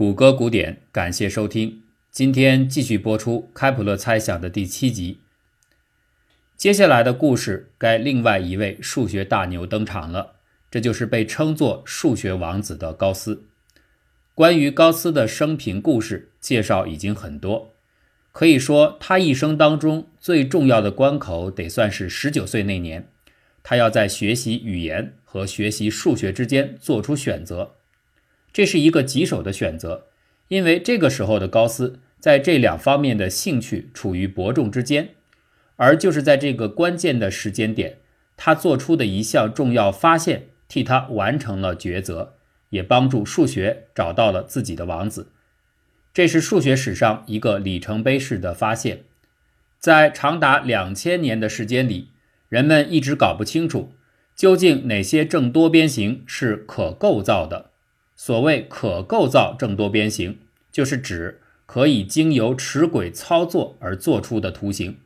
谷歌古典，感谢收听。今天继续播出《开普勒猜想》的第七集。接下来的故事，该另外一位数学大牛登场了，这就是被称作“数学王子”的高斯。关于高斯的生平故事介绍已经很多，可以说他一生当中最重要的关口得算是十九岁那年，他要在学习语言和学习数学之间做出选择。这是一个棘手的选择，因为这个时候的高斯在这两方面的兴趣处于伯仲之间，而就是在这个关键的时间点，他做出的一项重要发现替他完成了抉择，也帮助数学找到了自己的王子。这是数学史上一个里程碑式的发现。在长达两千年的时间里，人们一直搞不清楚究竟哪些正多边形是可构造的。所谓可构造正多边形，就是指可以经由尺轨操作而做出的图形。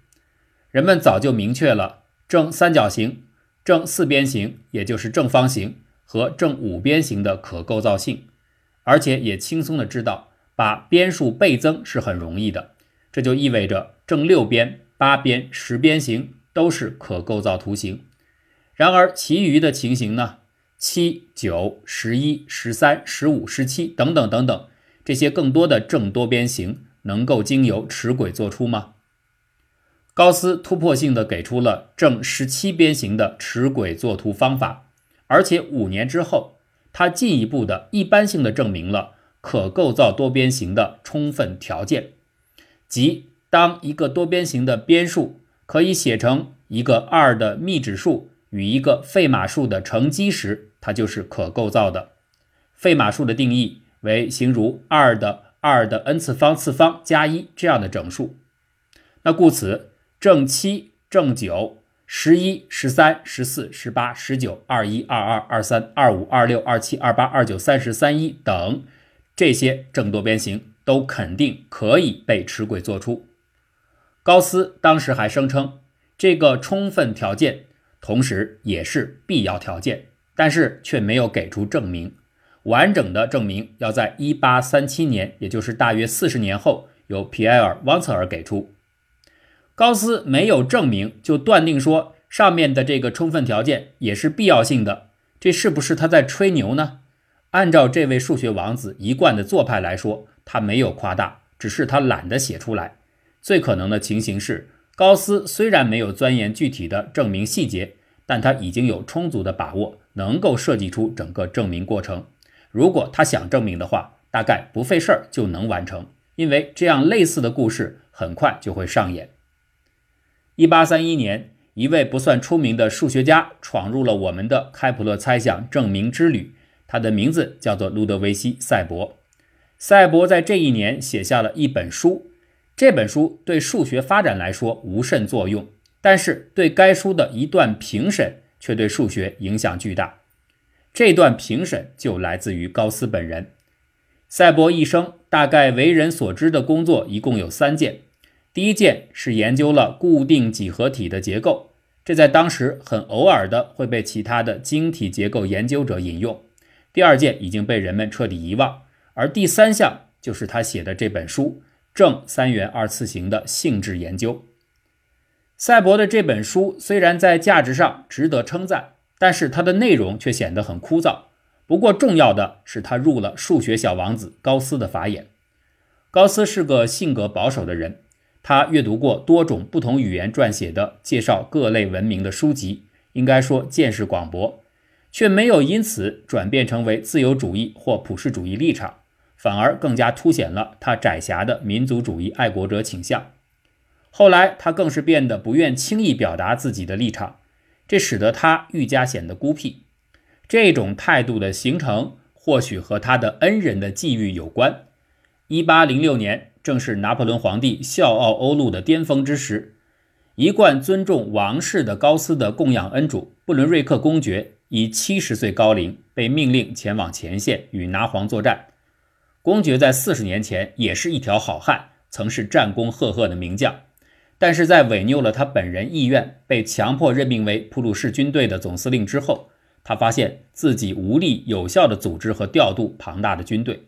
人们早就明确了正三角形、正四边形，也就是正方形和正五边形的可构造性，而且也轻松的知道把边数倍增是很容易的。这就意味着正六边、八边、十边形都是可构造图形。然而，其余的情形呢？七、九、十一、十三、十五、十七等等等等，这些更多的正多边形能够经由尺轨做出吗？高斯突破性的给出了正十七边形的尺轨作图方法，而且五年之后，他进一步的一般性的证明了可构造多边形的充分条件，即当一个多边形的边数可以写成一个二的幂指数与一个费马数的乘积时。它就是可构造的。费马数的定义为形如二的二的 n 次方次方加一这样的整数。那故此，正七、正九、十一、十三、十四、十八、十九、二一、二二、二三、二五、二六、二七、二八、二九、三十、三一等这些正多边形都肯定可以被尺轨做出。高斯当时还声称，这个充分条件同时也是必要条件。但是却没有给出证明，完整的证明要在一八三七年，也就是大约四十年后，由皮埃尔·汪策尔给出。高斯没有证明就断定说上面的这个充分条件也是必要性的，这是不是他在吹牛呢？按照这位数学王子一贯的做派来说，他没有夸大，只是他懒得写出来。最可能的情形是，高斯虽然没有钻研具体的证明细节，但他已经有充足的把握。能够设计出整个证明过程。如果他想证明的话，大概不费事儿就能完成，因为这样类似的故事很快就会上演。一八三一年，一位不算出名的数学家闯入了我们的开普勒猜想证明之旅，他的名字叫做路德维希·赛博。赛博在这一年写下了一本书，这本书对数学发展来说无甚作用，但是对该书的一段评审。却对数学影响巨大。这段评审就来自于高斯本人。赛博一生大概为人所知的工作一共有三件。第一件是研究了固定几何体的结构，这在当时很偶尔的会被其他的晶体结构研究者引用。第二件已经被人们彻底遗忘，而第三项就是他写的这本书《正三元二次型的性质研究》。赛博的这本书虽然在价值上值得称赞，但是它的内容却显得很枯燥。不过重要的是，他入了数学小王子高斯的法眼。高斯是个性格保守的人，他阅读过多种不同语言撰写的介绍各类文明的书籍，应该说见识广博，却没有因此转变成为自由主义或普世主义立场，反而更加凸显了他窄狭的民族主义爱国者倾向。后来，他更是变得不愿轻易表达自己的立场，这使得他愈加显得孤僻。这种态度的形成，或许和他的恩人的际遇有关。一八零六年，正是拿破仑皇帝笑傲欧陆的巅峰之时，一贯尊重王室的高斯的供养恩主布伦瑞克公爵，以七十岁高龄被命令前往前线与拿皇作战。公爵在四十年前也是一条好汉，曾是战功赫赫的名将。但是在违拗了他本人意愿，被强迫任命为普鲁士军队的总司令之后，他发现自己无力有效地组织和调度庞大的军队。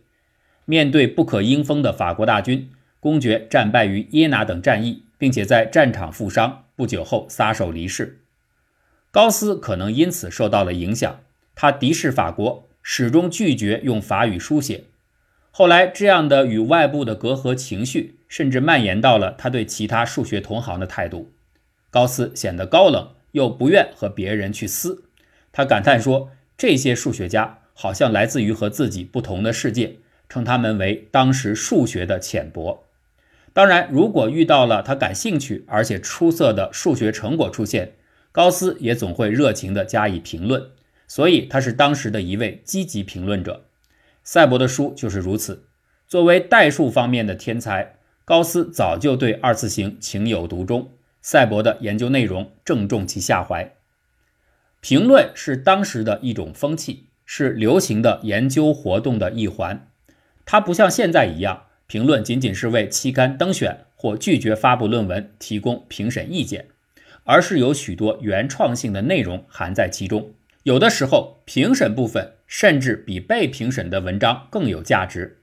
面对不可应封的法国大军，公爵战败于耶拿等战役，并且在战场负伤，不久后撒手离世。高斯可能因此受到了影响，他敌视法国，始终拒绝用法语书写。后来，这样的与外部的隔阂情绪，甚至蔓延到了他对其他数学同行的态度。高斯显得高冷，又不愿和别人去撕。他感叹说：“这些数学家好像来自于和自己不同的世界，称他们为当时数学的浅薄。”当然，如果遇到了他感兴趣而且出色的数学成果出现，高斯也总会热情地加以评论。所以，他是当时的一位积极评论者。赛博的书就是如此。作为代数方面的天才，高斯早就对二次型情有独钟。赛博的研究内容正中其下怀。评论是当时的一种风气，是流行的研究活动的一环。它不像现在一样，评论仅仅是为期刊登选或拒绝发布论文提供评审意见，而是有许多原创性的内容含在其中。有的时候，评审部分甚至比被评审的文章更有价值。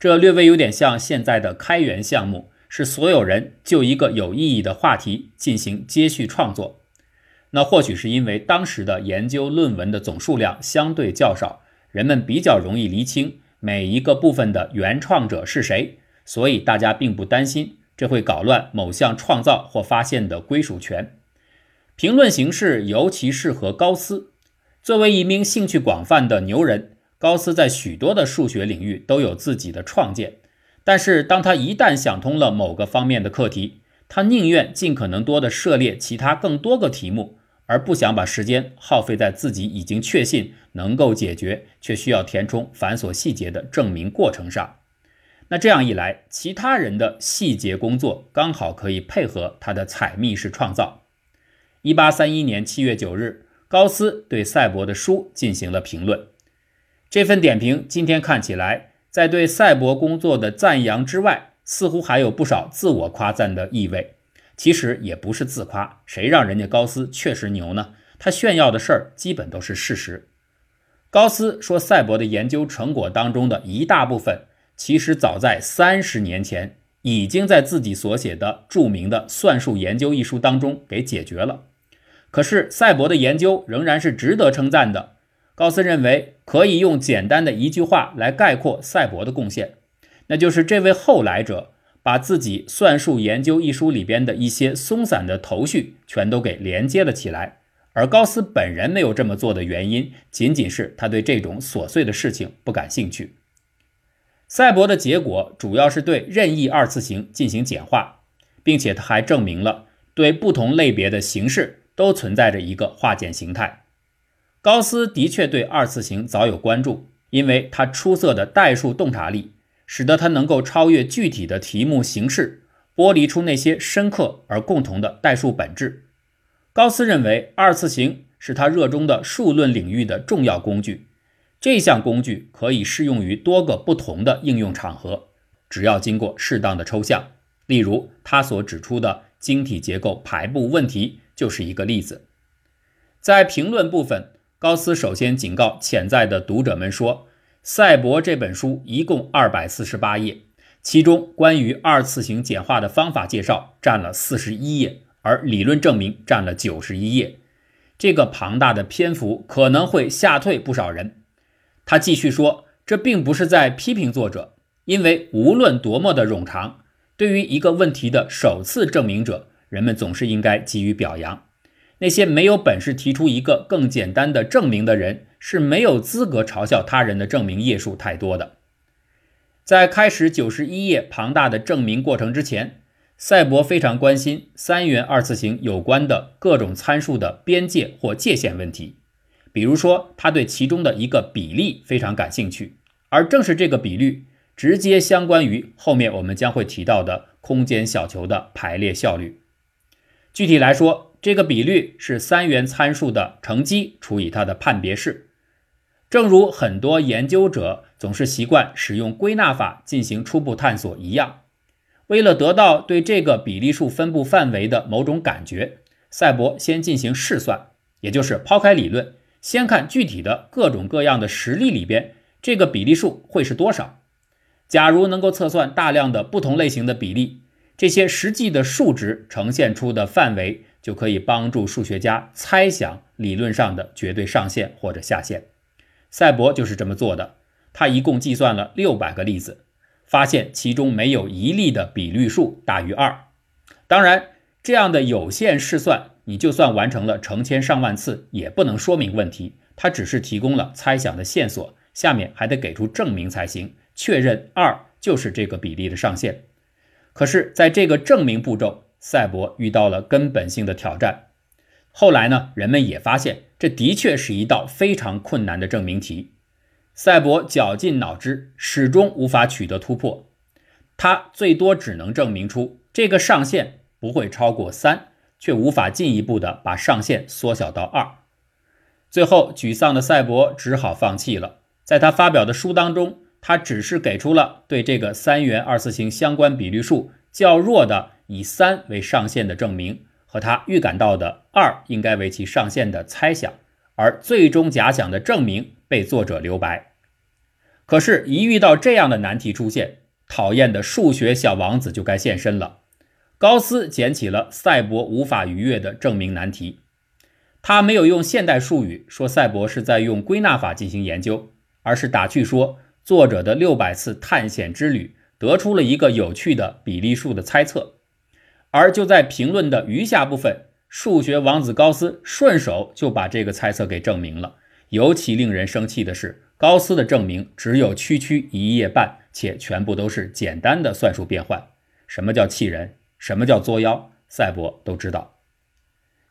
这略微有点像现在的开源项目，是所有人就一个有意义的话题进行接续创作。那或许是因为当时的研究论文的总数量相对较少，人们比较容易厘清每一个部分的原创者是谁，所以大家并不担心这会搞乱某项创造或发现的归属权。评论形式尤其适合高斯。作为一名兴趣广泛的牛人，高斯在许多的数学领域都有自己的创建。但是，当他一旦想通了某个方面的课题，他宁愿尽可能多的涉猎其他更多个题目，而不想把时间耗费在自己已经确信能够解决却需要填充繁琐细节的证明过程上。那这样一来，其他人的细节工作刚好可以配合他的采密式创造。一八三一年七月九日。高斯对赛博的书进行了评论。这份点评今天看起来，在对赛博工作的赞扬之外，似乎还有不少自我夸赞的意味。其实也不是自夸，谁让人家高斯确实牛呢？他炫耀的事儿基本都是事实。高斯说，赛博的研究成果当中的一大部分，其实早在三十年前已经在自己所写的著名的《算术研究》一书当中给解决了。可是赛博的研究仍然是值得称赞的。高斯认为可以用简单的一句话来概括赛博的贡献，那就是这位后来者把自己《算术研究》一书里边的一些松散的头绪全都给连接了起来。而高斯本人没有这么做的原因，仅仅是他对这种琐碎的事情不感兴趣。赛博的结果主要是对任意二次型进行简化，并且他还证明了对不同类别的形式。都存在着一个化简形态。高斯的确对二次型早有关注，因为他出色的代数洞察力，使得他能够超越具体的题目形式，剥离出那些深刻而共同的代数本质。高斯认为，二次型是他热衷的数论领域的重要工具。这项工具可以适用于多个不同的应用场合，只要经过适当的抽象。例如，他所指出的晶体结构排布问题。就是一个例子，在评论部分，高斯首先警告潜在的读者们说：“赛博这本书一共二百四十八页，其中关于二次型简化的方法介绍占了四十一页，而理论证明占了九十一页。这个庞大的篇幅可能会吓退不少人。”他继续说：“这并不是在批评作者，因为无论多么的冗长，对于一个问题的首次证明者。”人们总是应该给予表扬。那些没有本事提出一个更简单的证明的人，是没有资格嘲笑他人的证明页数太多的。在开始九十一页庞大的证明过程之前，赛博非常关心三元二次型有关的各种参数的边界或界限问题。比如说，他对其中的一个比例非常感兴趣，而正是这个比率直接相关于后面我们将会提到的空间小球的排列效率。具体来说，这个比率是三元参数的乘积除以它的判别式。正如很多研究者总是习惯使用归纳法进行初步探索一样，为了得到对这个比例数分布范围的某种感觉，赛博先进行试算，也就是抛开理论，先看具体的各种各样的实例里边这个比例数会是多少。假如能够测算大量的不同类型的比例，这些实际的数值呈现出的范围就可以帮助数学家猜想理论上的绝对上限或者下限。赛博就是这么做的。他一共计算了六百个例子，发现其中没有一例的比率数大于二。当然，这样的有限试算，你就算完成了成千上万次，也不能说明问题。它只是提供了猜想的线索，下面还得给出证明才行，确认二就是这个比例的上限。可是，在这个证明步骤，赛博遇到了根本性的挑战。后来呢，人们也发现，这的确是一道非常困难的证明题。赛博绞尽脑汁，始终无法取得突破。他最多只能证明出这个上限不会超过三，却无法进一步的把上限缩小到二。最后，沮丧的赛博只好放弃了。在他发表的书当中，他只是给出了对这个三元二次型相关比率数较弱的以三为上限的证明，和他预感到的二应该为其上限的猜想，而最终假想的证明被作者留白。可是，一遇到这样的难题出现，讨厌的数学小王子就该现身了。高斯捡起了赛博无法逾越的证明难题。他没有用现代术语说赛博是在用归纳法进行研究，而是打趣说作者的六百次探险之旅得出了一个有趣的比例数的猜测。而就在评论的余下部分，数学王子高斯顺手就把这个猜测给证明了。尤其令人生气的是。高斯的证明只有区区一页半，且全部都是简单的算术变换。什么叫气人？什么叫作妖？赛博都知道。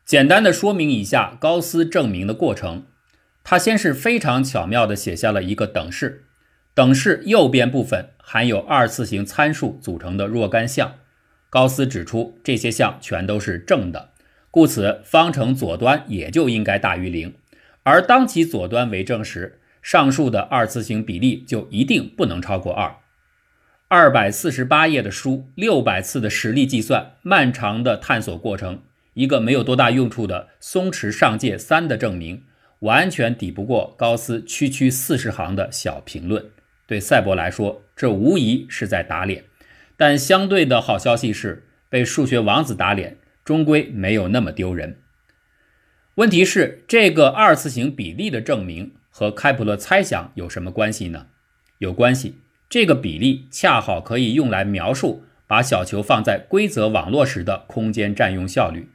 简单的说明一下高斯证明的过程。他先是非常巧妙地写下了一个等式，等式右边部分含有二次型参数组成的若干项。高斯指出这些项全都是正的，故此方程左端也就应该大于零。而当其左端为正时，上述的二次型比例就一定不能超过二。二百四十八页的书，六百次的实例计算，漫长的探索过程，一个没有多大用处的松弛上界三的证明，完全抵不过高斯区区四十行的小评论。对赛博来说，这无疑是在打脸。但相对的好消息是，被数学王子打脸，终归没有那么丢人。问题是，这个二次型比例的证明。和开普勒猜想有什么关系呢？有关系。这个比例恰好可以用来描述把小球放在规则网络时的空间占用效率。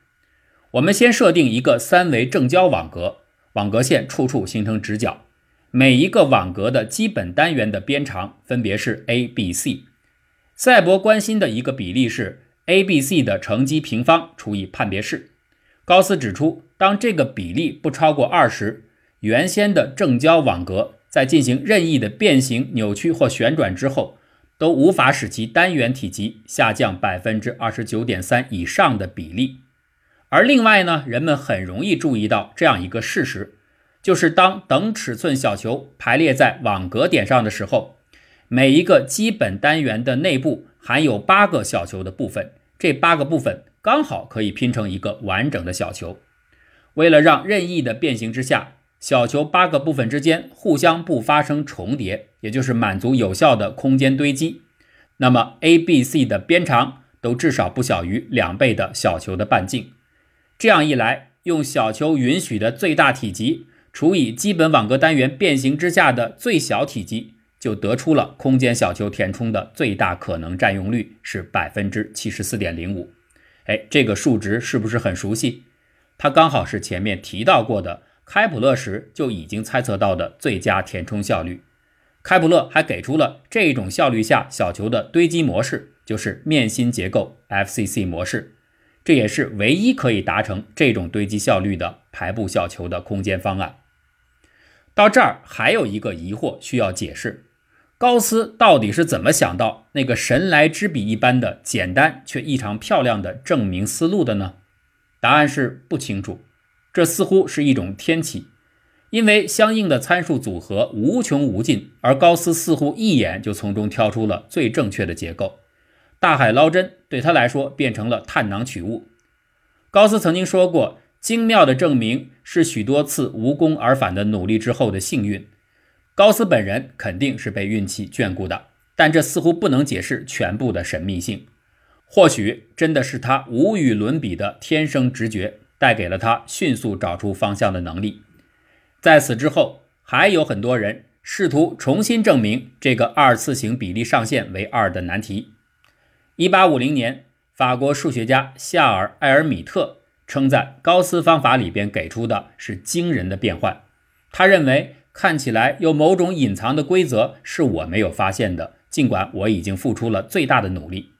我们先设定一个三维正交网格，网格线处处形成直角，每一个网格的基本单元的边长分别是 a、b、c。赛博关心的一个比例是 a、b、c 的乘积平方除以判别式。高斯指出，当这个比例不超过二时，原先的正交网格在进行任意的变形、扭曲或旋转之后，都无法使其单元体积下降百分之二十九点三以上的比例。而另外呢，人们很容易注意到这样一个事实，就是当等尺寸小球排列在网格点上的时候，每一个基本单元的内部含有八个小球的部分，这八个部分刚好可以拼成一个完整的小球。为了让任意的变形之下，小球八个部分之间互相不发生重叠，也就是满足有效的空间堆积。那么 A、B、C 的边长都至少不小于两倍的小球的半径。这样一来，用小球允许的最大体积除以基本网格单元变形之下的最小体积，就得出了空间小球填充的最大可能占用率是百分之七十四点零五。哎，这个数值是不是很熟悉？它刚好是前面提到过的。开普勒时就已经猜测到的最佳填充效率，开普勒还给出了这种效率下小球的堆积模式，就是面心结构 FCC 模式，这也是唯一可以达成这种堆积效率的排布小球的空间方案。到这儿还有一个疑惑需要解释：高斯到底是怎么想到那个神来之笔一般的简单却异常漂亮的证明思路的呢？答案是不清楚。这似乎是一种天启，因为相应的参数组合无穷无尽，而高斯似乎一眼就从中挑出了最正确的结构。大海捞针对他来说变成了探囊取物。高斯曾经说过：“精妙的证明是许多次无功而返的努力之后的幸运。”高斯本人肯定是被运气眷顾的，但这似乎不能解释全部的神秘性。或许真的是他无与伦比的天生直觉，带给了他迅速找出方向的能力。在此之后，还有很多人试图重新证明这个二次型比例上限为二的难题。一八五零年，法国数学家夏尔·埃尔米特称赞高斯方法里边给出的是惊人的变换。他认为看起来有某种隐藏的规则是我没有发现的，尽管我已经付出了最大的努力。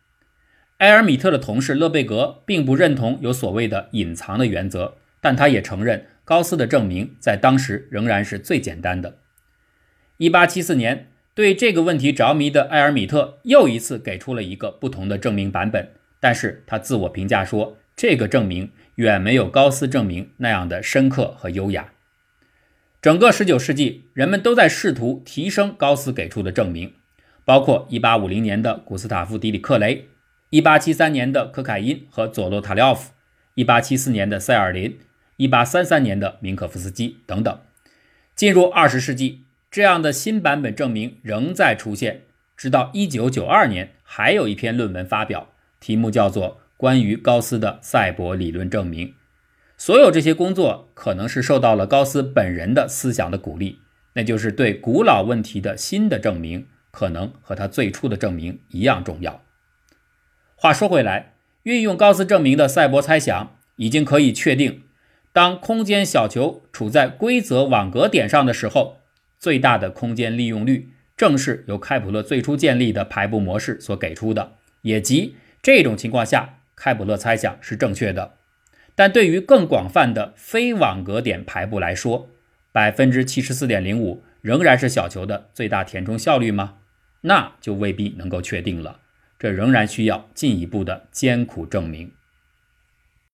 埃尔米特的同事勒贝格并不认同有所谓的隐藏的原则，但他也承认高斯的证明在当时仍然是最简单的。1874年，对这个问题着迷的埃尔米特又一次给出了一个不同的证明版本，但是他自我评价说，这个证明远没有高斯证明那样的深刻和优雅。整个19世纪，人们都在试图提升高斯给出的证明，包括1850年的古斯塔夫·迪里克雷。一八七三年的可凯因和佐洛塔廖夫，一八七四年的塞尔林，一八三三年的明可夫斯基等等。进入二十世纪，这样的新版本证明仍在出现，直到一九九二年，还有一篇论文发表，题目叫做《关于高斯的赛博理论证明》。所有这些工作可能是受到了高斯本人的思想的鼓励，那就是对古老问题的新的证明，可能和他最初的证明一样重要。话说回来，运用高斯证明的赛博猜想已经可以确定，当空间小球处在规则网格点上的时候，最大的空间利用率正是由开普勒最初建立的排布模式所给出的，也即这种情况下，开普勒猜想是正确的。但对于更广泛的非网格点排布来说，百分之七十四点零五仍然是小球的最大填充效率吗？那就未必能够确定了。这仍然需要进一步的艰苦证明。